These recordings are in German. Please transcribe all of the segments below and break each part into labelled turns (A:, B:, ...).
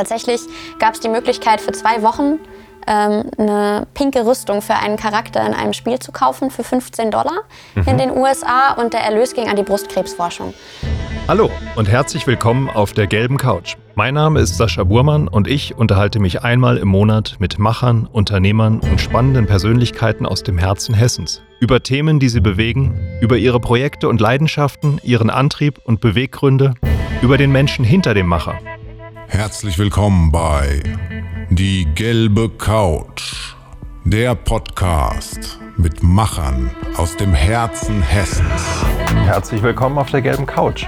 A: Tatsächlich gab es die Möglichkeit für zwei Wochen ähm, eine pinke Rüstung für einen Charakter in einem Spiel zu kaufen für 15 Dollar mhm. in den USA und der Erlös ging an die Brustkrebsforschung.
B: Hallo und herzlich willkommen auf der gelben Couch. Mein Name ist Sascha Burmann und ich unterhalte mich einmal im Monat mit Machern, Unternehmern und spannenden Persönlichkeiten aus dem Herzen Hessens. Über Themen, die sie bewegen, über ihre Projekte und Leidenschaften, ihren Antrieb und Beweggründe, über den Menschen hinter dem Macher.
C: Herzlich willkommen bei Die gelbe Couch, der Podcast mit Machern aus dem Herzen Hessens.
B: Herzlich willkommen auf der gelben Couch.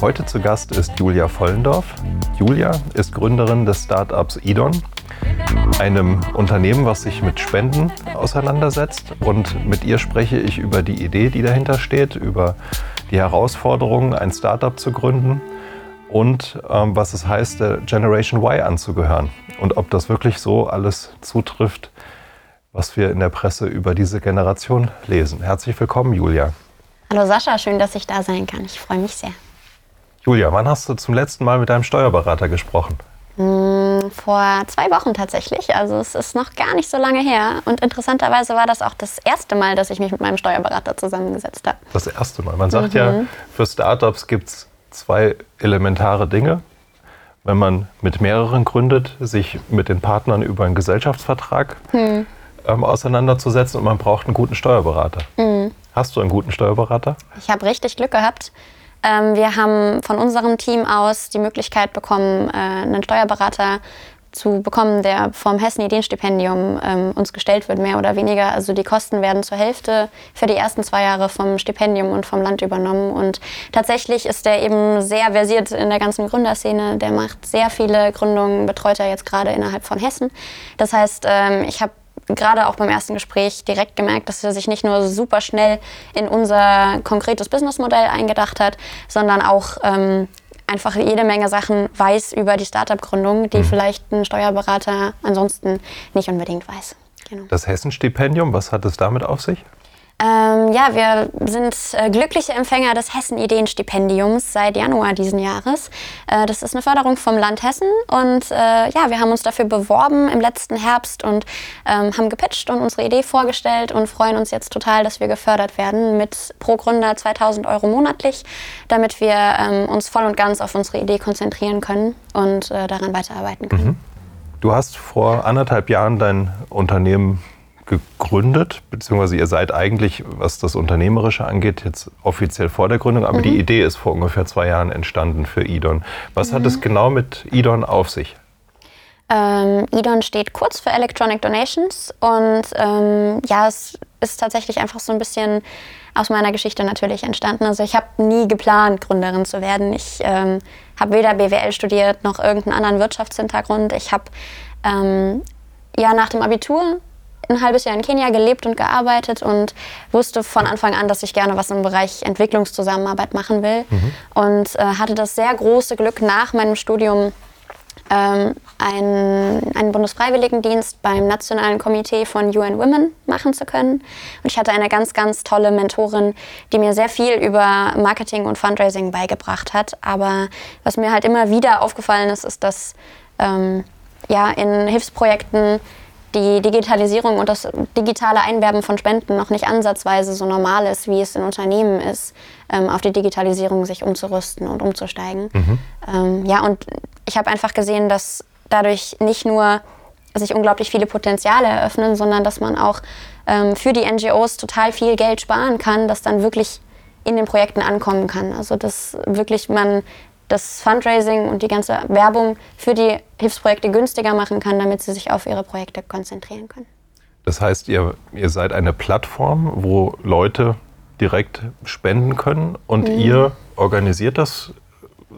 B: Heute zu Gast ist Julia Vollendorf. Julia ist Gründerin des Startups Idon, einem Unternehmen, was sich mit Spenden auseinandersetzt. Und mit ihr spreche ich über die Idee, die dahinter steht, über die Herausforderungen, ein Startup zu gründen und ähm, was es heißt, der Generation Y anzugehören und ob das wirklich so alles zutrifft, was wir in der Presse über diese Generation lesen. Herzlich willkommen, Julia.
A: Hallo Sascha, schön, dass ich da sein kann. Ich freue mich sehr.
B: Julia, wann hast du zum letzten Mal mit deinem Steuerberater gesprochen?
A: Hm, vor zwei Wochen tatsächlich. Also es ist noch gar nicht so lange her. Und interessanterweise war das auch das erste Mal, dass ich mich mit meinem Steuerberater zusammengesetzt habe.
B: Das erste Mal. Man sagt mhm. ja, für Startups gibt es zwei elementare Dinge. Wenn man mit mehreren gründet, sich mit den Partnern über einen Gesellschaftsvertrag hm. ähm, auseinanderzusetzen und man braucht einen guten Steuerberater. Hm. Hast du einen guten Steuerberater?
A: Ich habe richtig Glück gehabt. Ähm, wir haben von unserem Team aus die Möglichkeit bekommen, äh, einen Steuerberater zu bekommen, der vom Hessen-Ideenstipendium ähm, uns gestellt wird, mehr oder weniger. Also die Kosten werden zur Hälfte für die ersten zwei Jahre vom Stipendium und vom Land übernommen. Und tatsächlich ist der eben sehr versiert in der ganzen Gründerszene. Der macht sehr viele Gründungen, betreut er jetzt gerade innerhalb von Hessen. Das heißt, ähm, ich habe gerade auch beim ersten Gespräch direkt gemerkt, dass er sich nicht nur super schnell in unser konkretes Businessmodell eingedacht hat, sondern auch ähm, einfach jede Menge Sachen weiß über die Startup-Gründung, die mhm. vielleicht ein Steuerberater ansonsten nicht unbedingt weiß.
B: Genau. Das Hessenstipendium, was hat es damit auf sich?
A: Ähm, ja, wir sind äh, glückliche Empfänger des Hessen-Ideenstipendiums seit Januar diesen Jahres. Äh, das ist eine Förderung vom Land Hessen und äh, ja, wir haben uns dafür beworben im letzten Herbst und ähm, haben gepitcht und unsere Idee vorgestellt und freuen uns jetzt total, dass wir gefördert werden mit pro Gründer 2000 Euro monatlich, damit wir ähm, uns voll und ganz auf unsere Idee konzentrieren können und äh, daran weiterarbeiten können. Mhm.
B: Du hast vor anderthalb Jahren dein Unternehmen gegründet, beziehungsweise ihr seid eigentlich, was das Unternehmerische angeht, jetzt offiziell vor der Gründung, aber mhm. die Idee ist vor ungefähr zwei Jahren entstanden für Idon. Was mhm. hat es mhm. genau mit Idon auf sich?
A: Ähm, Idon steht kurz für Electronic Donations und ähm, ja, es ist tatsächlich einfach so ein bisschen aus meiner Geschichte natürlich entstanden. Also ich habe nie geplant, Gründerin zu werden. Ich ähm, habe weder BWL studiert noch irgendeinen anderen Wirtschaftshintergrund. Ich habe ähm, ja nach dem Abitur ein halbes Jahr in Kenia gelebt und gearbeitet und wusste von Anfang an, dass ich gerne was im Bereich Entwicklungszusammenarbeit machen will. Mhm. Und äh, hatte das sehr große Glück, nach meinem Studium ähm, einen, einen Bundesfreiwilligendienst beim Nationalen Komitee von UN Women machen zu können. Und ich hatte eine ganz, ganz tolle Mentorin, die mir sehr viel über Marketing und Fundraising beigebracht hat. Aber was mir halt immer wieder aufgefallen ist, ist, dass ähm, ja, in Hilfsprojekten die Digitalisierung und das digitale Einwerben von Spenden noch nicht ansatzweise so normal ist, wie es in Unternehmen ist, ähm, auf die Digitalisierung sich umzurüsten und umzusteigen. Mhm. Ähm, ja, und ich habe einfach gesehen, dass dadurch nicht nur sich unglaublich viele Potenziale eröffnen, sondern dass man auch ähm, für die NGOs total viel Geld sparen kann, das dann wirklich in den Projekten ankommen kann. Also dass wirklich man das Fundraising und die ganze Werbung für die Hilfsprojekte günstiger machen kann, damit sie sich auf ihre Projekte konzentrieren können.
B: Das heißt, ihr, ihr seid eine Plattform, wo Leute direkt spenden können und mhm. ihr organisiert das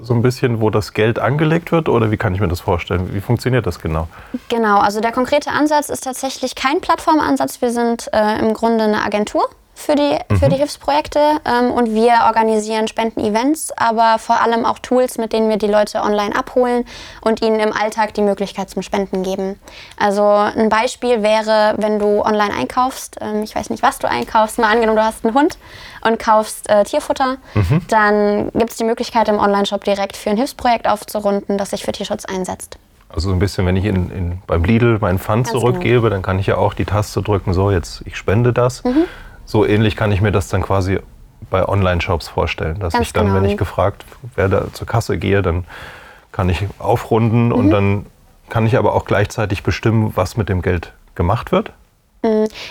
B: so ein bisschen, wo das Geld angelegt wird oder wie kann ich mir das vorstellen? Wie funktioniert das genau?
A: Genau, also der konkrete Ansatz ist tatsächlich kein Plattformansatz. Wir sind äh, im Grunde eine Agentur für die, mhm. für die Hilfsprojekte ähm, und wir organisieren Spenden-Events, aber vor allem auch Tools, mit denen wir die Leute online abholen und ihnen im Alltag die Möglichkeit zum Spenden geben. Also ein Beispiel wäre, wenn du online einkaufst, ähm, ich weiß nicht, was du einkaufst, mal angenommen, du hast einen Hund und kaufst äh, Tierfutter, mhm. dann gibt es die Möglichkeit im Online-Shop direkt für ein Hilfsprojekt aufzurunden, das sich für Tierschutz einsetzt.
B: Also so ein bisschen, wenn ich in, in, beim Lidl meinen Pfand
A: Ganz
B: zurückgebe,
A: genau.
B: dann kann ich ja auch die Taste drücken, so jetzt ich spende das.
A: Mhm.
B: So ähnlich kann ich mir das dann quasi bei Online-Shops vorstellen, dass
A: Ganz
B: ich dann,
A: genau.
B: wenn ich gefragt werde, zur Kasse gehe, dann kann ich aufrunden
A: Mhm.
B: und dann kann ich aber auch gleichzeitig bestimmen, was mit dem Geld gemacht wird.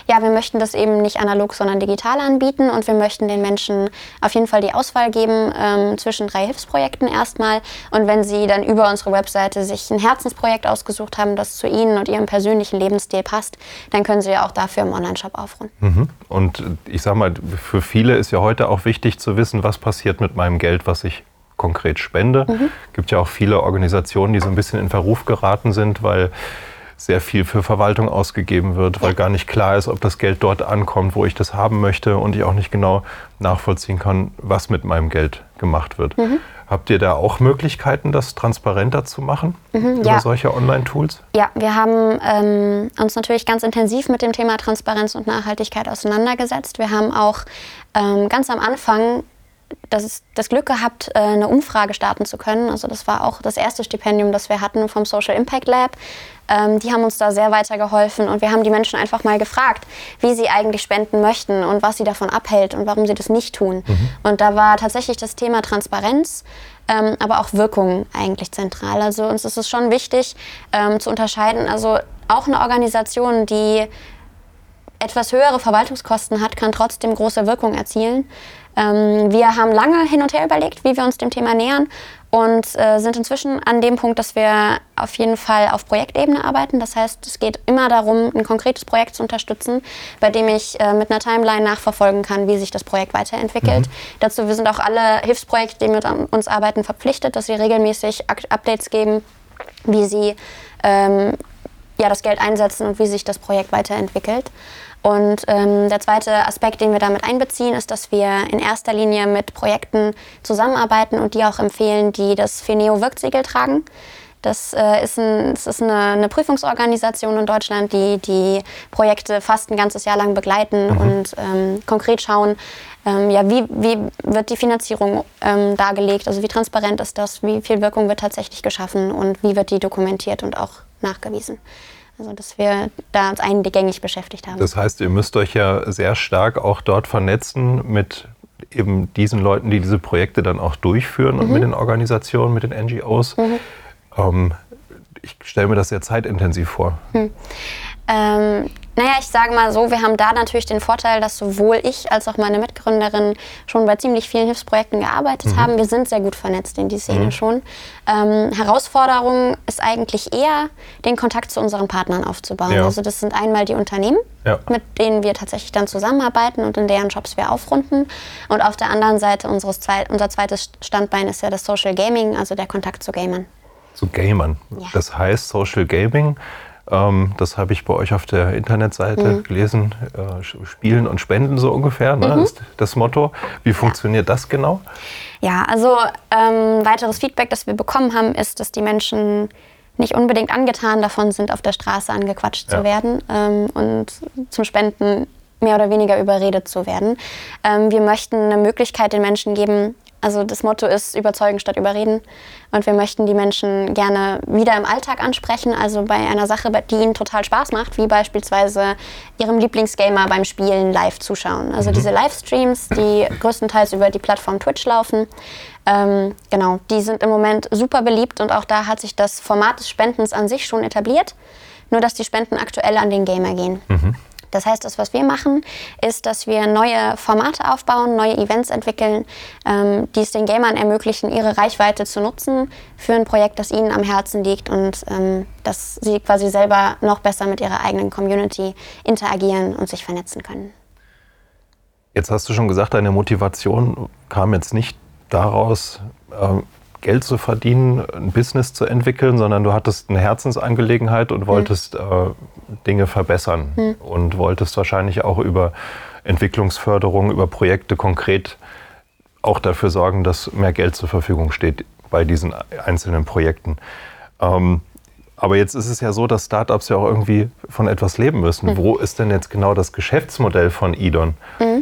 A: Ja, wir möchten das eben nicht analog, sondern digital anbieten und wir möchten den Menschen auf jeden Fall die Auswahl geben ähm, zwischen drei Hilfsprojekten erstmal. Und wenn sie dann über unsere Webseite sich ein Herzensprojekt ausgesucht haben, das zu ihnen und ihrem persönlichen Lebensstil passt, dann können sie ja auch dafür im Onlineshop aufrunden.
B: Mhm. Und ich sag mal, für viele ist ja heute auch wichtig zu wissen, was passiert mit meinem Geld, was ich konkret spende. gibt ja auch viele Organisationen, die so ein bisschen in Verruf geraten sind, weil sehr viel für Verwaltung ausgegeben wird, weil gar nicht klar ist, ob das Geld dort ankommt, wo ich das haben möchte und ich auch nicht genau nachvollziehen kann, was mit meinem Geld gemacht wird. Habt ihr da auch Möglichkeiten, das transparenter zu machen über
A: ja.
B: solche Online-Tools?
A: Ja, wir haben ähm, uns natürlich ganz intensiv mit dem Thema Transparenz und Nachhaltigkeit auseinandergesetzt. Wir haben auch ähm, ganz am Anfang das, das Glück gehabt, äh, eine Umfrage starten zu können. Also das war auch das erste Stipendium, das wir hatten vom Social Impact Lab. Ähm, die haben uns da sehr weitergeholfen und wir haben die Menschen einfach mal gefragt, wie sie eigentlich spenden möchten und was sie davon abhält und warum sie das nicht tun. Und da war tatsächlich das Thema Transparenz, ähm, aber auch Wirkung eigentlich zentral. Also uns ist es schon wichtig ähm, zu unterscheiden. Also auch eine Organisation, die etwas höhere Verwaltungskosten hat, kann trotzdem große Wirkung erzielen. Ähm, wir haben lange hin und her überlegt, wie wir uns dem Thema nähern und äh, sind inzwischen an dem Punkt, dass wir auf jeden Fall auf Projektebene arbeiten. Das heißt, es geht immer darum, ein konkretes Projekt zu unterstützen, bei dem ich äh, mit einer Timeline nachverfolgen kann, wie sich das Projekt weiterentwickelt. Dazu wir sind auch alle Hilfsprojekte, die mit uns arbeiten, verpflichtet, dass sie regelmäßig Updates geben, wie sie ähm, ja, das Geld einsetzen und wie sich das Projekt weiterentwickelt. Und ähm, der zweite Aspekt, den wir damit einbeziehen, ist, dass wir in erster Linie mit Projekten zusammenarbeiten und die auch empfehlen, die das FENEO Wirksiegel tragen. Das, äh, ist, ein, das ist eine, eine Prüfungsorganisation in Deutschland, die die Projekte fast ein ganzes Jahr lang begleiten und ähm, konkret schauen, ähm, ja, wie, wie wird die Finanzierung ähm, dargelegt, also wie transparent ist das, wie viel Wirkung wird tatsächlich geschaffen und wie wird die dokumentiert und auch nachgewiesen. Also dass wir da uns eingängig beschäftigt haben.
B: Das heißt, ihr müsst euch ja sehr stark auch dort vernetzen mit eben diesen Leuten, die diese Projekte dann auch durchführen und mit den Organisationen, mit den NGOs. Ähm, ich stelle mir das sehr zeitintensiv vor.
A: Ähm, naja, ich sage mal so, wir haben da natürlich den Vorteil, dass sowohl ich als auch meine Mitgründerin schon bei ziemlich vielen Hilfsprojekten gearbeitet haben. Wir sind sehr gut vernetzt in die Szene schon. Ähm, Herausforderung ist eigentlich eher, den Kontakt zu unseren Partnern aufzubauen.
B: Ja.
A: Also das sind einmal die Unternehmen,
B: Ja.
A: mit denen wir tatsächlich dann zusammenarbeiten und in deren Jobs wir aufrunden. Und auf der anderen Seite unseres zwei, unser zweites Standbein ist ja das Social Gaming, also der Kontakt zu Gamern.
B: Zu Gamern.
A: Ja.
B: Das heißt Social Gaming. Ähm, das habe ich bei euch auf der Internetseite
A: Mhm.
B: gelesen. Äh, Spielen und Spenden so ungefähr, ne,
A: Mhm.
B: ist das Motto. Wie funktioniert das genau?
A: Ja, also ähm, weiteres Feedback, das wir bekommen haben, ist, dass die Menschen nicht unbedingt angetan davon sind, auf der Straße angequatscht
B: Ja.
A: zu werden ähm, und zum Spenden mehr oder weniger überredet zu werden. Ähm, wir möchten eine Möglichkeit den Menschen geben, also das Motto ist überzeugen statt überreden. Und wir möchten die Menschen gerne wieder im Alltag ansprechen, also bei einer Sache, die ihnen total Spaß macht, wie beispielsweise ihrem Lieblingsgamer beim Spielen live zuschauen. Also diese Livestreams, die größtenteils über die Plattform Twitch laufen, ähm, genau, die sind im Moment super beliebt und auch da hat sich das Format des Spendens an sich schon etabliert, nur dass die Spenden aktuell an den Gamer gehen. Das heißt, das, was wir machen, ist, dass wir neue Formate aufbauen, neue Events entwickeln, ähm, die es den Gamern ermöglichen, ihre Reichweite zu nutzen für ein Projekt, das ihnen am Herzen liegt und ähm, dass sie quasi selber noch besser mit ihrer eigenen Community interagieren und sich vernetzen können.
B: Jetzt hast du schon gesagt, deine Motivation kam jetzt nicht daraus, ähm, Geld zu verdienen, ein Business zu entwickeln, sondern du hattest eine Herzensangelegenheit und wolltest äh, Dinge verbessern und wolltest wahrscheinlich auch über Entwicklungsförderung, über Projekte konkret auch dafür sorgen, dass mehr Geld zur Verfügung steht bei diesen einzelnen Projekten. Ähm, aber jetzt ist es ja so, dass Startups ja auch irgendwie von etwas leben müssen. Wo ist denn jetzt genau das Geschäftsmodell von Idon?
A: Äh,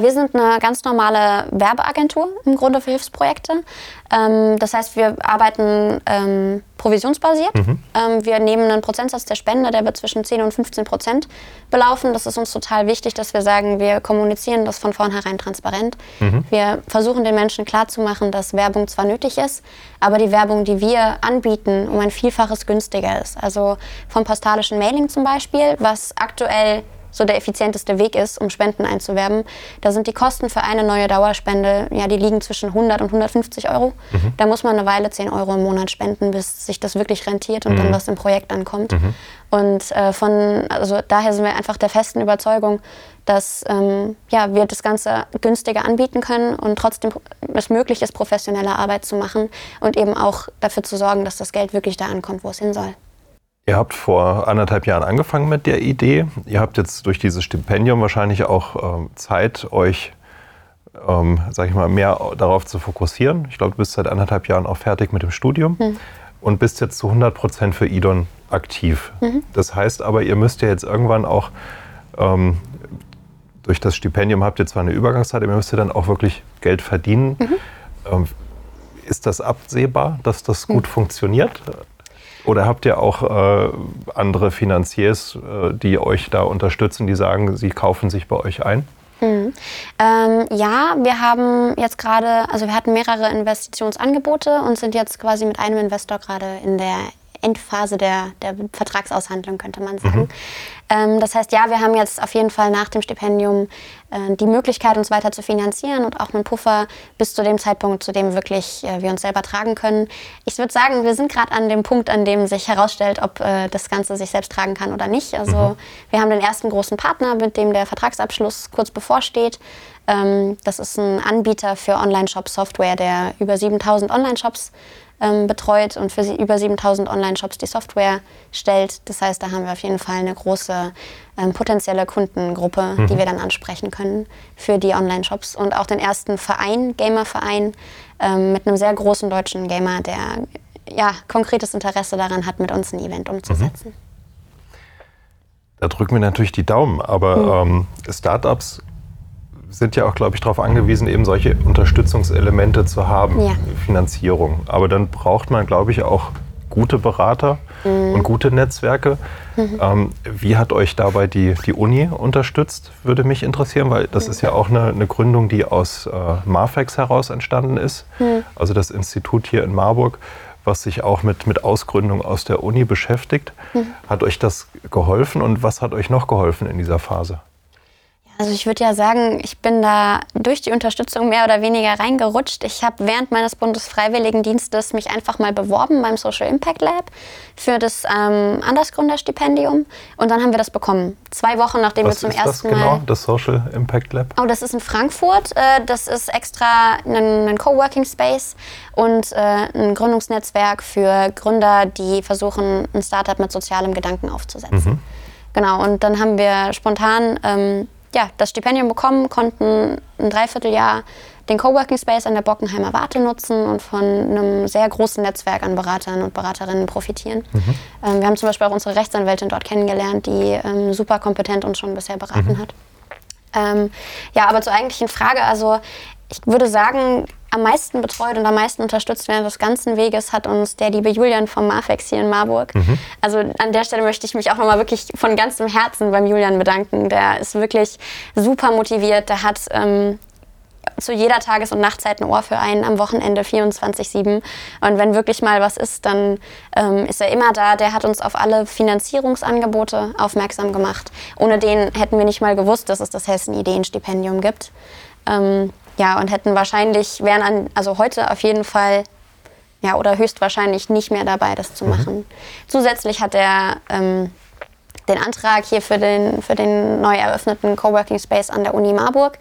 A: wir sind eine ganz normale Werbeagentur im Grunde für Hilfsprojekte. Ähm, das heißt, wir arbeiten ähm, provisionsbasiert. Mhm. Ähm, wir nehmen einen Prozentsatz der Spende, der wird zwischen 10 und 15 Prozent belaufen. Das ist uns total wichtig, dass wir sagen, wir kommunizieren das von vornherein transparent. Mhm. Wir versuchen den Menschen klarzumachen, dass Werbung zwar nötig ist, aber die Werbung, die wir anbieten, um ein Vielfaches günstiger ist. Also vom postalischen Mailing zum Beispiel, was aktuell so der effizienteste Weg ist, um Spenden einzuwerben. Da sind die Kosten für eine neue Dauerspende, ja, die liegen zwischen 100 und 150 Euro. Mhm. Da muss man eine Weile 10 Euro im Monat spenden, bis sich das wirklich rentiert und mhm. dann was im Projekt ankommt. Mhm. Und äh, von, also daher sind wir einfach der festen Überzeugung, dass ähm, ja, wir das Ganze günstiger anbieten können und trotzdem es möglich ist, professionelle Arbeit zu machen und eben auch dafür zu sorgen, dass das Geld wirklich da ankommt, wo es hin soll.
B: Ihr habt vor anderthalb Jahren angefangen mit der Idee. Ihr habt jetzt durch dieses Stipendium wahrscheinlich auch ähm, Zeit, euch, ähm, sag ich mal, mehr darauf zu fokussieren. Ich glaube, du bist seit anderthalb Jahren auch fertig mit dem Studium mhm. und bist jetzt zu 100 Prozent für IDON aktiv. Mhm. Das heißt aber, ihr müsst ja jetzt irgendwann auch ähm, durch das Stipendium habt ihr zwar eine Übergangszeit, aber ihr müsst ja dann auch wirklich Geld verdienen. Mhm. Ähm, ist das absehbar, dass das gut mhm. funktioniert? Oder habt ihr auch äh, andere Finanziers, äh, die euch da unterstützen, die sagen, sie kaufen sich bei euch ein?
A: Mhm. Ähm, ja, wir haben jetzt gerade, also wir hatten mehrere Investitionsangebote und sind jetzt quasi mit einem Investor gerade in der Endphase der, der Vertragsaushandlung, könnte man sagen. Mhm. Ähm, das heißt, ja, wir haben jetzt auf jeden Fall nach dem Stipendium äh, die Möglichkeit, uns weiter zu finanzieren und auch einen Puffer bis zu dem Zeitpunkt, zu dem wirklich äh, wir uns selber tragen können. Ich würde sagen, wir sind gerade an dem Punkt, an dem sich herausstellt, ob äh, das Ganze sich selbst tragen kann oder nicht. Also mhm. wir haben den ersten großen Partner, mit dem der Vertragsabschluss kurz bevorsteht. Ähm, das ist ein Anbieter für Online-Shop-Software, der über 7000 Online-Shops ähm, betreut und für über 7000 Online-Shops die Software stellt. Das heißt, da haben wir auf jeden Fall eine große ähm, potenzielle Kundengruppe, mhm. die wir dann ansprechen können für die Online-Shops. Und auch den ersten Verein, Gamer-Verein, ähm, mit einem sehr großen deutschen Gamer, der ja, konkretes Interesse daran hat, mit uns ein Event umzusetzen. Mhm.
B: Da drücken wir natürlich die Daumen, aber mhm. ähm, Startups sind ja auch, glaube ich, darauf angewiesen, eben solche Unterstützungselemente zu haben, ja. Finanzierung. Aber dann braucht man, glaube ich, auch gute Berater mhm. und gute Netzwerke. Mhm. Ähm, wie hat euch dabei die, die Uni unterstützt, würde mich interessieren, weil das mhm. ist ja auch eine, eine Gründung, die aus äh, Marfex heraus entstanden ist, mhm. also das Institut hier in Marburg, was sich auch mit, mit Ausgründung aus der Uni beschäftigt. Mhm. Hat euch das geholfen und was hat euch noch geholfen in dieser Phase?
A: Also ich würde ja sagen, ich bin da durch die Unterstützung mehr oder weniger reingerutscht. Ich habe während meines Bundesfreiwilligendienstes mich einfach mal beworben beim Social Impact Lab für das ähm, Andersgründerstipendium und dann haben wir das bekommen. Zwei Wochen nachdem
B: Was
A: wir zum
B: ist
A: ersten
B: das genau,
A: Mal.
B: das Social Impact Lab?
A: Oh, das ist in Frankfurt. Äh, das ist extra ein, ein Coworking Space und äh, ein Gründungsnetzwerk für Gründer, die versuchen, ein Startup mit sozialem Gedanken aufzusetzen. Mhm. Genau, und dann haben wir spontan ähm, ja, das Stipendium bekommen, konnten ein Dreivierteljahr den Coworking Space an der Bockenheimer Warte nutzen und von einem sehr großen Netzwerk an Beratern und Beraterinnen profitieren. Mhm. Ähm, wir haben zum Beispiel auch unsere Rechtsanwältin dort kennengelernt, die ähm, super kompetent uns schon bisher beraten mhm. hat. Ähm, ja, aber zur eigentlichen Frage, also ich würde sagen, am meisten betreut und am meisten unterstützt während des ganzen Weges hat uns der liebe Julian vom Mafex hier in Marburg. Mhm. Also an der Stelle möchte ich mich auch nochmal wirklich von ganzem Herzen beim Julian bedanken. Der ist wirklich super motiviert. Der hat ähm, zu jeder Tages- und Nachtzeit ein Ohr für einen am Wochenende 24-7. Und wenn wirklich mal was ist, dann ähm, ist er immer da. Der hat uns auf alle Finanzierungsangebote aufmerksam gemacht. Ohne den hätten wir nicht mal gewusst, dass es das Hessen-Ideenstipendium gibt. Ähm, ja, und hätten wahrscheinlich, wären an, also heute auf jeden Fall, ja, oder höchstwahrscheinlich nicht mehr dabei, das zu mhm. machen. Mhm. Zusätzlich hat er ähm, den Antrag hier für den, für den neu eröffneten Coworking Space an der Uni Marburg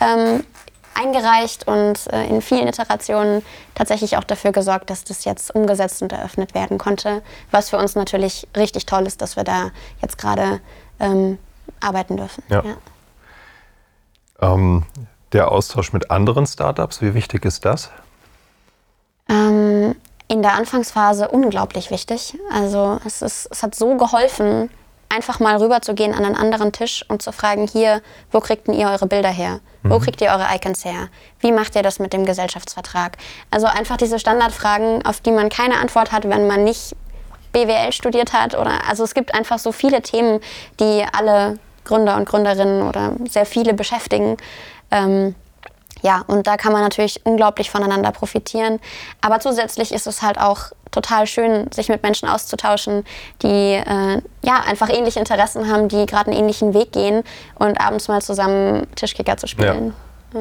A: ähm, eingereicht und äh, in vielen Iterationen tatsächlich auch dafür gesorgt, dass das jetzt umgesetzt und eröffnet werden konnte. Was für uns natürlich richtig toll ist, dass wir da jetzt gerade ähm, arbeiten dürfen.
B: Ja. ja. Ähm, der Austausch mit anderen Startups, wie wichtig ist das?
A: Ähm, in der Anfangsphase unglaublich wichtig. Also es, ist, es hat so geholfen, einfach mal rüberzugehen an einen anderen Tisch und zu fragen, hier, wo kriegt denn ihr eure Bilder her? Wo kriegt ihr eure Icons her? Wie macht ihr das mit dem Gesellschaftsvertrag? Also einfach diese Standardfragen, auf die man keine Antwort hat, wenn man nicht BWL studiert hat. Oder, also es gibt einfach so viele Themen, die alle Gründer und Gründerinnen oder sehr viele beschäftigen. Ähm, ja, und da kann man natürlich unglaublich voneinander profitieren. Aber zusätzlich ist es halt auch total schön, sich mit Menschen auszutauschen, die äh, ja einfach ähnliche Interessen haben, die gerade einen ähnlichen Weg gehen und abends mal zusammen Tischkicker zu spielen. Ja.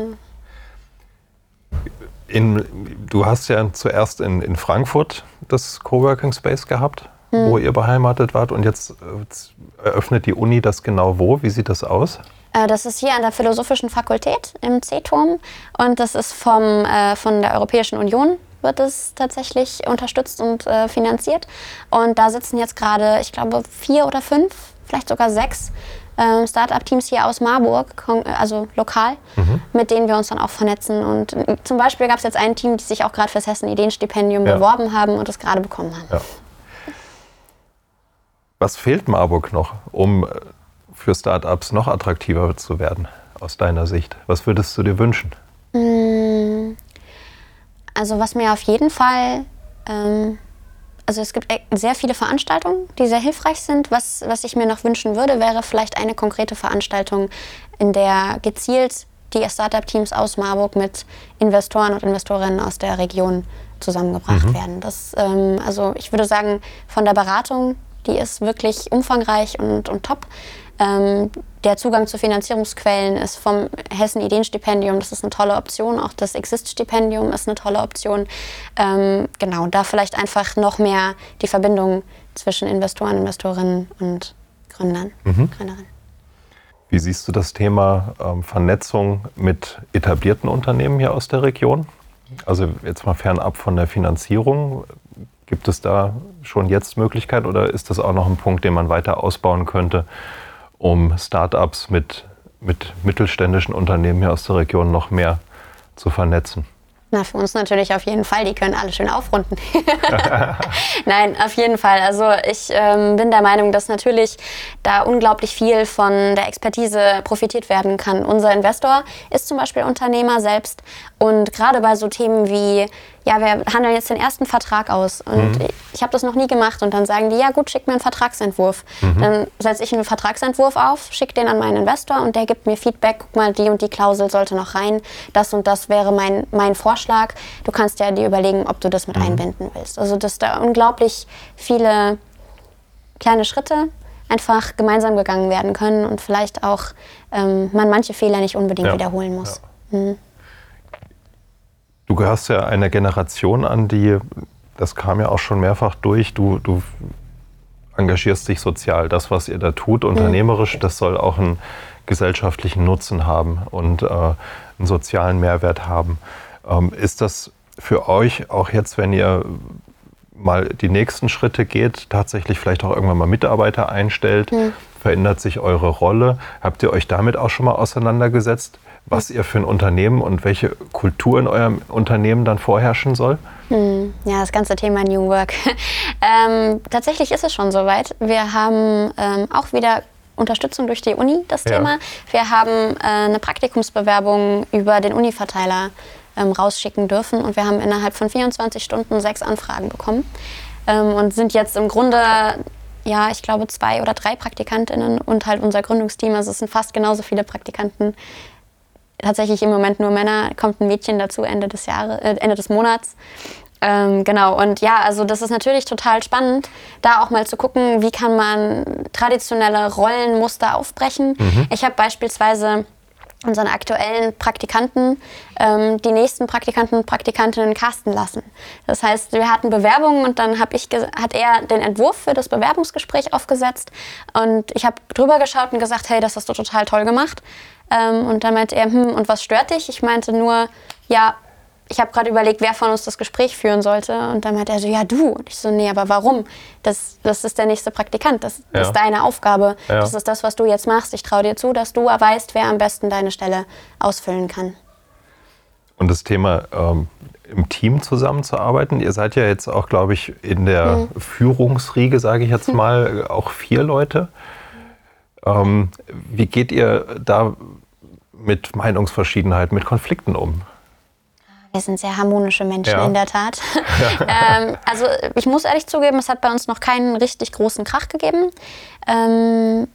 B: In, du hast ja zuerst in, in Frankfurt das Coworking Space gehabt, hm. wo ihr beheimatet wart und jetzt äh, eröffnet die Uni das genau wo? Wie sieht das aus?
A: Äh, das ist hier an der Philosophischen Fakultät im C-Turm und das ist vom, äh, von der Europäischen Union wird es tatsächlich unterstützt und äh, finanziert. Und da sitzen jetzt gerade, ich glaube, vier oder fünf, vielleicht sogar sechs äh, Start-up-Teams hier aus Marburg, also lokal, mhm. mit denen wir uns dann auch vernetzen. Und zum Beispiel gab es jetzt ein Team, die sich auch gerade fürs Hessen-Ideenstipendium ja. beworben haben und es gerade bekommen haben. Ja.
B: Was fehlt Marburg noch, um für Startups noch attraktiver zu werden, aus deiner Sicht? Was würdest du dir wünschen?
A: Mm, also was mir auf jeden Fall, ähm, also es gibt e-, sehr viele Veranstaltungen, die sehr hilfreich sind. Was, was ich mir noch wünschen würde, wäre vielleicht eine konkrete Veranstaltung, in der gezielt die Startup-Teams aus Marburg mit Investoren und Investorinnen aus der Region zusammengebracht mhm. werden. Das, ähm, also ich würde sagen, von der Beratung, die ist wirklich umfangreich und, und top. Ähm, der Zugang zu Finanzierungsquellen ist vom Hessen Ideenstipendium, das ist eine tolle Option. Auch das Exist-Stipendium ist eine tolle Option. Ähm, genau, da vielleicht einfach noch mehr die Verbindung zwischen Investoren, Investorinnen und Gründern, mhm. Gründerinnen.
B: Wie siehst du das Thema ähm, Vernetzung mit etablierten Unternehmen hier aus der Region? Also jetzt mal fernab von der Finanzierung. Gibt es da schon jetzt Möglichkeiten oder ist das auch noch ein Punkt, den man weiter ausbauen könnte? Um Startups mit, mit mittelständischen Unternehmen hier aus der Region noch mehr zu vernetzen?
A: Na, für uns natürlich auf jeden Fall. Die können alle schön aufrunden. Nein, auf jeden Fall. Also ich ähm, bin der Meinung, dass natürlich da unglaublich viel von der Expertise profitiert werden kann. Unser Investor ist zum Beispiel Unternehmer selbst und gerade bei so Themen wie ja, wir handeln jetzt den ersten Vertrag aus und mhm. ich habe das noch nie gemacht und dann sagen die, ja gut, schick mir einen Vertragsentwurf. Mhm. Dann setze ich einen Vertragsentwurf auf, schicke den an meinen Investor und der gibt mir Feedback, guck mal, die und die Klausel sollte noch rein, das und das wäre mein, mein Vorschlag. Du kannst ja dir überlegen, ob du das mit mhm. einbinden willst. Also dass da unglaublich viele kleine Schritte einfach gemeinsam gegangen werden können und vielleicht auch ähm, man manche Fehler nicht unbedingt ja. wiederholen muss. Ja.
B: Du gehörst ja einer Generation an, die, das kam ja auch schon mehrfach durch, du, du engagierst dich sozial. Das, was ihr da tut, unternehmerisch, das soll auch einen gesellschaftlichen Nutzen haben und äh, einen sozialen Mehrwert haben. Ähm, ist das für euch auch jetzt, wenn ihr mal die nächsten Schritte geht, tatsächlich vielleicht auch irgendwann mal Mitarbeiter einstellt, mhm. Verändert sich eure Rolle? Habt ihr euch damit auch schon mal auseinandergesetzt? was ihr für ein Unternehmen und welche Kultur in eurem Unternehmen dann vorherrschen soll?
A: Hm, ja, das ganze Thema New Work. ähm, tatsächlich ist es schon soweit. Wir haben ähm, auch wieder Unterstützung durch die Uni, das ja. Thema. Wir haben äh, eine Praktikumsbewerbung über den Uni-Verteiler ähm, rausschicken dürfen und wir haben innerhalb von 24 Stunden sechs Anfragen bekommen ähm, und sind jetzt im Grunde ja, ich glaube, zwei oder drei Praktikantinnen und halt unser Gründungsteam. Also es sind fast genauso viele Praktikanten tatsächlich im Moment nur Männer, kommt ein Mädchen dazu Ende des Jahres, äh, Ende des Monats. Ähm, genau, und ja, also das ist natürlich total spannend, da auch mal zu gucken, wie kann man traditionelle Rollenmuster aufbrechen. Mhm. Ich habe beispielsweise unseren aktuellen Praktikanten ähm, die nächsten Praktikanten und Praktikantinnen casten lassen. Das heißt, wir hatten Bewerbungen und dann ich hat er den Entwurf für das Bewerbungsgespräch aufgesetzt und ich habe drüber geschaut und gesagt, hey, das hast du total toll gemacht. Ähm, und dann meinte er, hm, und was stört dich? Ich meinte nur, ja, ich habe gerade überlegt, wer von uns das Gespräch führen sollte. Und dann meinte er so, ja, du. Und ich so, nee, aber warum? Das, das ist der nächste Praktikant. Das, ja. ist deine Aufgabe. Ja. Das ist das, was du jetzt machst. Ich traue dir zu, dass du weißt, wer am besten deine Stelle ausfüllen kann.
B: Und das Thema ähm, im Team zusammenzuarbeiten. Ihr seid ja jetzt auch, glaube ich, in der mhm. Führungsriege, sage ich jetzt mal, auch vier Leute. Ähm, wie geht ihr da mit Meinungsverschiedenheit, mit Konflikten um?
A: Wir sind sehr harmonische Menschen
B: Ja.
A: in der Tat. ähm, also ich muss ehrlich zugeben, es hat bei uns noch keinen richtig großen Krach gegeben. Ähm,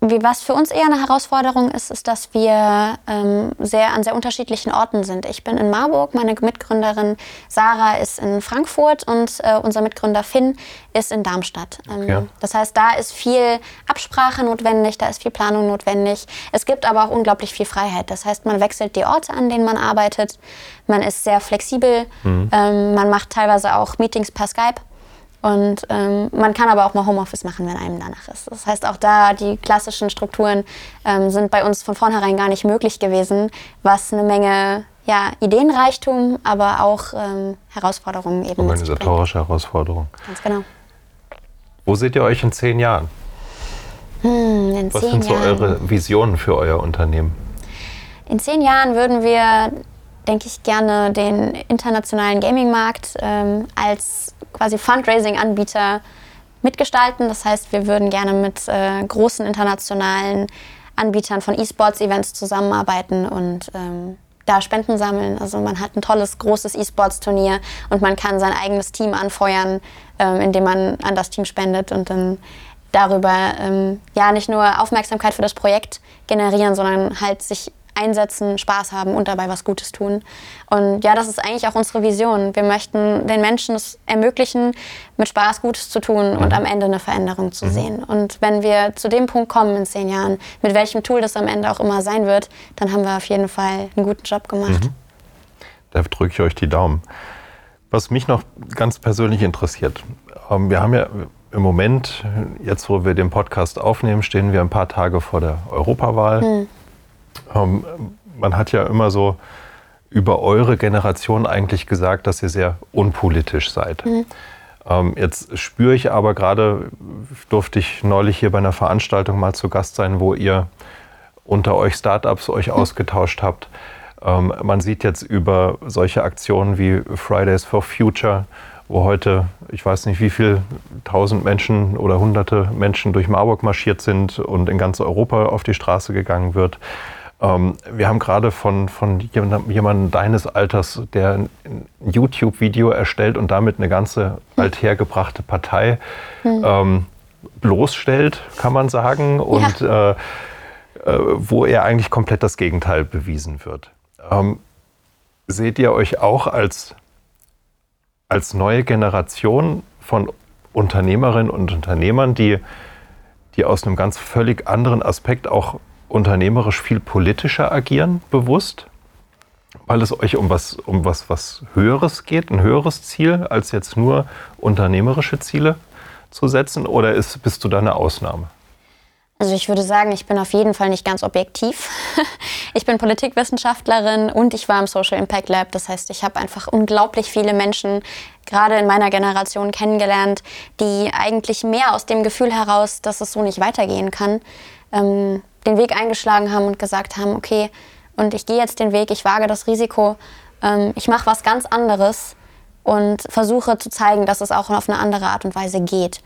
A: wie, was für uns eher eine Herausforderung ist, ist, dass wir ähm, sehr an sehr unterschiedlichen Orten sind. Ich bin in Marburg, meine Mitgründerin Sarah ist in Frankfurt und äh, unser Mitgründer Finn ist in Darmstadt. Ähm,
B: Okay.
A: Das heißt, da ist viel Absprache notwendig, da ist viel Planung notwendig. Es gibt aber auch unglaublich viel Freiheit. Das heißt, man wechselt die Orte, an denen man arbeitet. Man ist sehr flexibel. Ähm, man macht teilweise auch Meetings per Skype. Und ähm, man kann aber auch mal Homeoffice machen, wenn einem danach ist. Das heißt, auch da die klassischen Strukturen ähm, sind bei uns von vornherein gar nicht möglich gewesen, was eine Menge ja, Ideenreichtum, aber auch ähm, Herausforderungen eben.
B: Organisatorische Herausforderung.
A: Ganz genau.
B: Wo seht ihr euch in zehn Jahren?
A: Hm, in
B: Was
A: zehn
B: sind so
A: Jahren.
B: eure Visionen für euer Unternehmen?
A: In zehn Jahren würden wir, denke ich, gerne den internationalen Gaming-Markt ähm, als quasi Fundraising-Anbieter mitgestalten. Das heißt, wir würden gerne mit äh, großen internationalen Anbietern von E-Sports-Events zusammenarbeiten und ähm, da Spenden sammeln. Also man hat ein tolles, großes E-Sports-Turnier und man kann sein eigenes Team anfeuern, ähm, indem man an das Team spendet und dann darüber ähm, ja nicht nur Aufmerksamkeit für das Projekt generieren, sondern halt sich einsetzen, Spaß haben und dabei was Gutes tun. Und ja, das ist eigentlich auch unsere Vision. Wir möchten den Menschen es ermöglichen, mit Spaß Gutes zu tun und am Ende eine Veränderung zu sehen. Und wenn wir zu dem Punkt kommen in zehn Jahren, mit welchem Tool das am Ende auch immer sein wird, dann haben wir auf jeden Fall einen guten Job gemacht.
B: Da drücke ich euch die Daumen. Was mich noch ganz persönlich interessiert, ähm, wir haben ja im Moment, jetzt wo wir den Podcast aufnehmen, stehen wir ein paar Tage vor der Europawahl. Ähm, Man hat ja immer so über eure Generation eigentlich gesagt, dass ihr sehr unpolitisch seid. Ähm, Jetzt spüre ich aber gerade, durfte ich neulich hier bei einer Veranstaltung mal zu Gast sein, wo ihr unter euch Startups euch ausgetauscht habt. Ähm, man sieht jetzt über solche Aktionen wie Fridays for Future, wo heute, ich weiß nicht wie viel, tausend Menschen oder hunderte Menschen durch Marburg marschiert sind und in ganz Europa auf die Straße gegangen wird. Ähm, wir haben gerade von, von jemandem, deines Alters, der ein YouTube-Video erstellt und damit eine ganze althergebrachte Partei ähm, bloßstellt, kann man sagen, und äh, äh, wo er eigentlich komplett das Gegenteil bewiesen wird. Ähm, seht ihr euch auch als, als neue Generation von Unternehmerinnen und Unternehmern, die, die aus einem ganz völlig anderen Aspekt auch unternehmerisch viel politischer agieren, bewusst? Weil es euch um was, um was, was Höheres geht, ein höheres Ziel, als jetzt nur unternehmerische Ziele zu setzen? Oder ist, bist du da eine Ausnahme?
A: Also ich würde sagen, ich bin auf jeden Fall nicht ganz objektiv. Ich bin Politikwissenschaftlerin und ich war im Social Impact Lab. Das heißt, ich habe einfach unglaublich viele Menschen, gerade in meiner Generation, kennengelernt, die eigentlich mehr aus dem Gefühl heraus, dass es so nicht weitergehen kann, ähm, den Weg eingeschlagen haben und gesagt haben, okay, und ich gehe jetzt den Weg, ich wage das Risiko, ähm, ich mache was ganz anderes und versuche zu zeigen, dass es auch auf eine andere Art und Weise geht.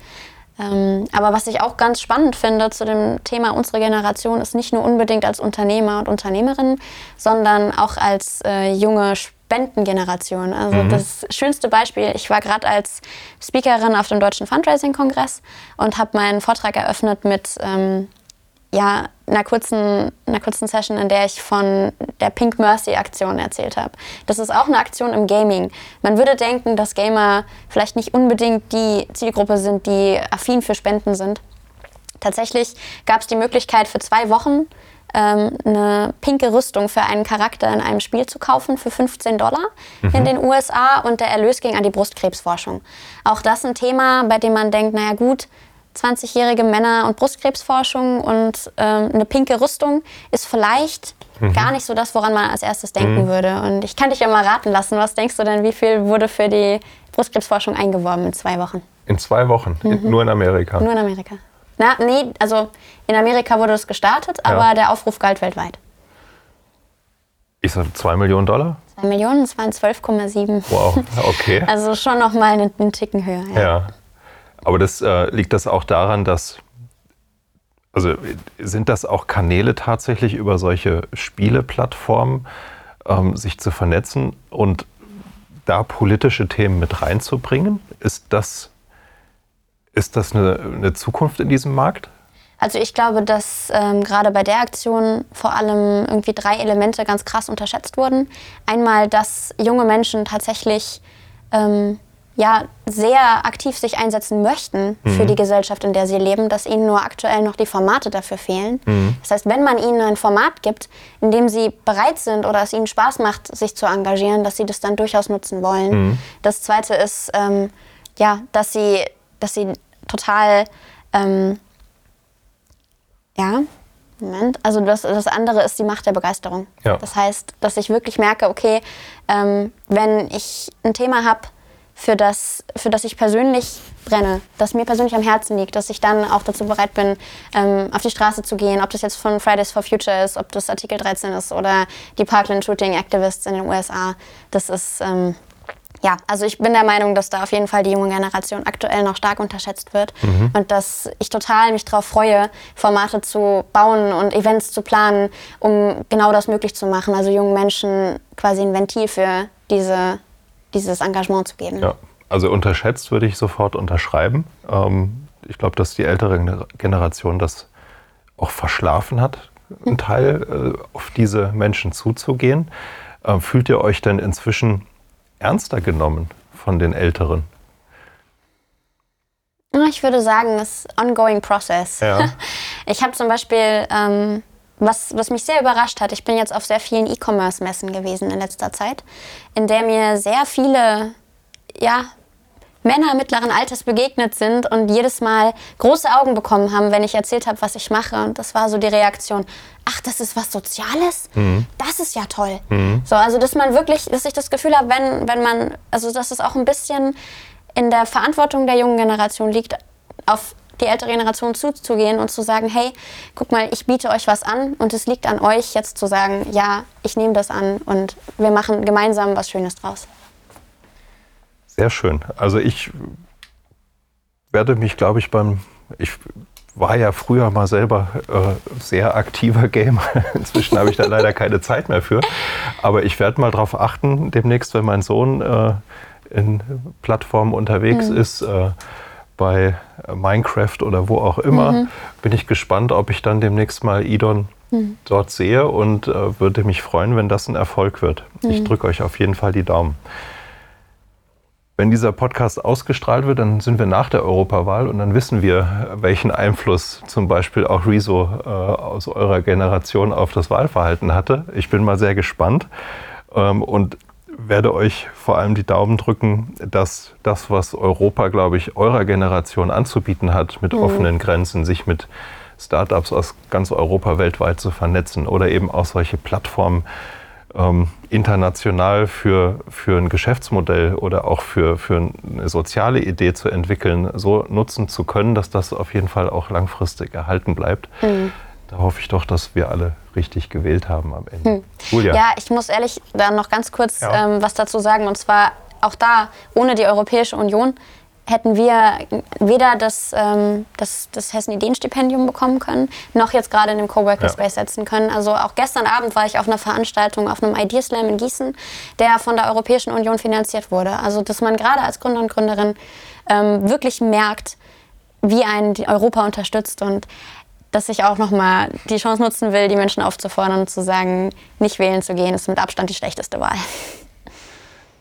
A: Ähm, aber was ich auch ganz spannend finde zu dem Thema unserer Generation, ist nicht nur unbedingt als Unternehmer und Unternehmerin, sondern auch als äh, junge Spendengeneration. Also das schönste Beispiel, ich war gerade als Speakerin auf dem Deutschen Fundraising-Kongress und habe meinen Vortrag eröffnet mit ähm, ja, einer kurzen, einer kurzen Session, in der ich von der Pink Mercy Aktion erzählt habe. Das ist auch eine Aktion im Gaming. Man würde denken, dass Gamer vielleicht nicht unbedingt die Zielgruppe sind, die affin für Spenden sind. Tatsächlich gab es die Möglichkeit für zwei Wochen ähm, eine pinke Rüstung für einen Charakter in einem Spiel zu kaufen für 15 Dollar in den USA und der Erlös ging an die Brustkrebsforschung. Auch das ein Thema, bei dem man denkt, naja gut, 20-jährige Männer und Brustkrebsforschung und ähm, eine pinke Rüstung ist vielleicht gar nicht so das, woran man als erstes denken würde. Und ich kann dich ja mal raten lassen, was denkst du denn, wie viel wurde für die Brustkrebsforschung eingeworben in zwei Wochen?
B: In zwei Wochen, in, nur in Amerika.
A: Nur in Amerika. Na, nee, also in Amerika wurde es gestartet, aber der Aufruf galt weltweit.
B: Ich sage 2 Millionen Dollar?
A: 2 Millionen, es waren 12,7.
B: Wow, okay.
A: Also schon noch mal einen, einen Ticken höher. Ja.
B: Ja. Aber das, äh, liegt das auch daran, dass Also sind das auch Kanäle tatsächlich über solche Spieleplattformen, ähm, sich zu vernetzen und da politische Themen mit reinzubringen? Ist das, ist das eine, eine Zukunft in diesem Markt?
A: Also ich glaube, dass ähm, gerade bei der Aktion vor allem irgendwie drei Elemente ganz krass unterschätzt wurden. Einmal, dass junge Menschen tatsächlich ähm, ja, sehr aktiv sich einsetzen möchten mhm. für die Gesellschaft, in der sie leben, dass ihnen nur aktuell noch die Formate dafür fehlen. Mhm. Das heißt, wenn man ihnen ein Format gibt, in dem sie bereit sind oder es ihnen Spaß macht, sich zu engagieren, dass sie das dann durchaus nutzen wollen. Mhm. Das Zweite ist, ähm, ja, dass sie, dass sie total ähm, ja, Moment. Also das, das andere ist die Macht der Begeisterung. Ja. Das heißt, dass ich wirklich merke, okay, ähm, wenn ich ein Thema habe, für das, für das ich persönlich brenne, das mir persönlich am Herzen liegt, dass ich dann auch dazu bereit bin, ähm, auf die Straße zu gehen, ob das jetzt von Fridays for Future ist, ob das Artikel 13 ist oder die Parkland Shooting Activists in den USA. Das ist, ähm, ja, also ich bin der Meinung, dass da auf jeden Fall die junge Generation aktuell noch stark unterschätzt wird mhm. und dass ich total mich darauf freue, Formate zu bauen und Events zu planen, um genau das möglich zu machen, also jungen Menschen quasi ein Ventil für diese, dieses Engagement zu geben.
B: Ja, also unterschätzt würde ich sofort unterschreiben. Ähm, ich glaube, dass die ältere Generation das auch verschlafen hat, einen Teil äh, auf diese Menschen zuzugehen. Ähm, fühlt ihr euch denn inzwischen ernster genommen von den Älteren?
A: Ich würde sagen, es ist ongoing process. Ja. Ich habe zum Beispiel, ähm, was, was mich sehr überrascht hat, ich bin jetzt auf sehr vielen E-Commerce-Messen gewesen in letzter Zeit, in der mir sehr viele ja, Männer mittleren Alters begegnet sind und jedes Mal große Augen bekommen haben, wenn ich erzählt habe, was ich mache. Und das war so die Reaktion, ach, das ist was Soziales? Mhm. Das ist ja toll. Mhm. So, also dass man wirklich, dass ich das Gefühl habe, wenn, wenn man, also dass es auch ein bisschen in der Verantwortung der jungen Generation liegt, auf die ältere Generation zuzugehen und zu sagen, hey, guck mal, ich biete euch was an und es liegt an euch jetzt zu sagen, ja, ich nehme das an und wir machen gemeinsam was Schönes draus.
B: Sehr schön. Also ich werde mich, glaube ich, beim, ich war ja früher mal selber äh, sehr aktiver Gamer. Inzwischen habe ich da leider keine Zeit mehr für. Aber ich werde mal darauf achten, demnächst, wenn mein Sohn äh, in Plattformen unterwegs mhm. ist, äh, bei Minecraft oder wo auch immer, mhm. bin ich gespannt, ob ich dann demnächst mal Idon mhm. dort sehe und äh, würde mich freuen, wenn das ein Erfolg wird. Ich mhm. drücke euch auf jeden Fall die Daumen. Wenn dieser Podcast ausgestrahlt wird, dann sind wir nach der Europawahl und dann wissen wir, welchen Einfluss zum Beispiel auch Rezo äh, aus eurer Generation auf das Wahlverhalten hatte. Ich bin mal sehr gespannt ähm, und werde euch vor allem die Daumen drücken, dass das, was Europa, glaube ich, eurer Generation anzubieten hat, mit mhm. offenen Grenzen, sich mit Startups aus ganz Europa weltweit zu vernetzen oder eben auch solche Plattformen, ähm, international für, für ein Geschäftsmodell oder auch für, für eine soziale Idee zu entwickeln, so nutzen zu können, dass das auf jeden Fall auch langfristig erhalten bleibt. Mhm. Da hoffe ich doch, dass wir alle richtig gewählt haben am Ende. Hm.
A: Julia. Ja, ich muss ehrlich da noch ganz kurz ja. ähm, was dazu sagen. Und zwar auch da, ohne die Europäische Union hätten wir weder das, ähm, das, das Hessen-Ideenstipendium bekommen können, noch jetzt gerade in dem Coworking Space ja. setzen können. Also auch gestern Abend war ich auf einer Veranstaltung, auf einem Idea Slam in Gießen, der von der Europäischen Union finanziert wurde. Also dass man gerade als Gründer und Gründerin ähm, wirklich merkt, wie ein Europa unterstützt und dass ich auch nochmal die Chance nutzen will, die Menschen aufzufordern und zu sagen, nicht wählen zu gehen, ist mit Abstand die schlechteste Wahl.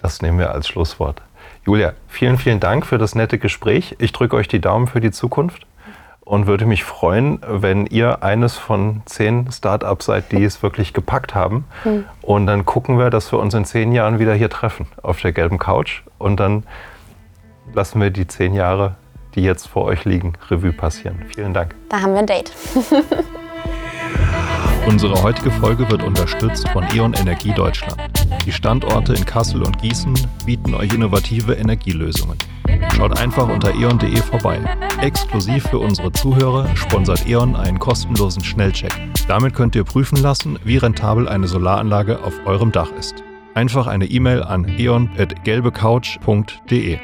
B: Das nehmen wir als Schlusswort. Julia, vielen, vielen Dank für das nette Gespräch. Ich drücke euch die Daumen für die Zukunft und würde mich freuen, wenn ihr eines von zehn Startups seid, die es wirklich gepackt haben. Mhm. Und dann gucken wir, dass wir uns in zehn Jahren wieder hier treffen auf der gelben Couch. Und dann lassen wir die zehn Jahre, die jetzt vor euch liegen, Revue passieren. Vielen Dank.
A: Da haben wir ein Date.
B: Unsere heutige Folge wird unterstützt von E.ON Energie Deutschland. Die Standorte in Kassel und Gießen bieten euch innovative Energielösungen. Schaut einfach unter eon.de vorbei. Exklusiv für unsere Zuhörer sponsert E.ON einen kostenlosen Schnellcheck. Damit könnt ihr prüfen lassen, wie rentabel eine Solaranlage auf eurem Dach ist. Einfach eine E-Mail an eon.gelbecouch.de.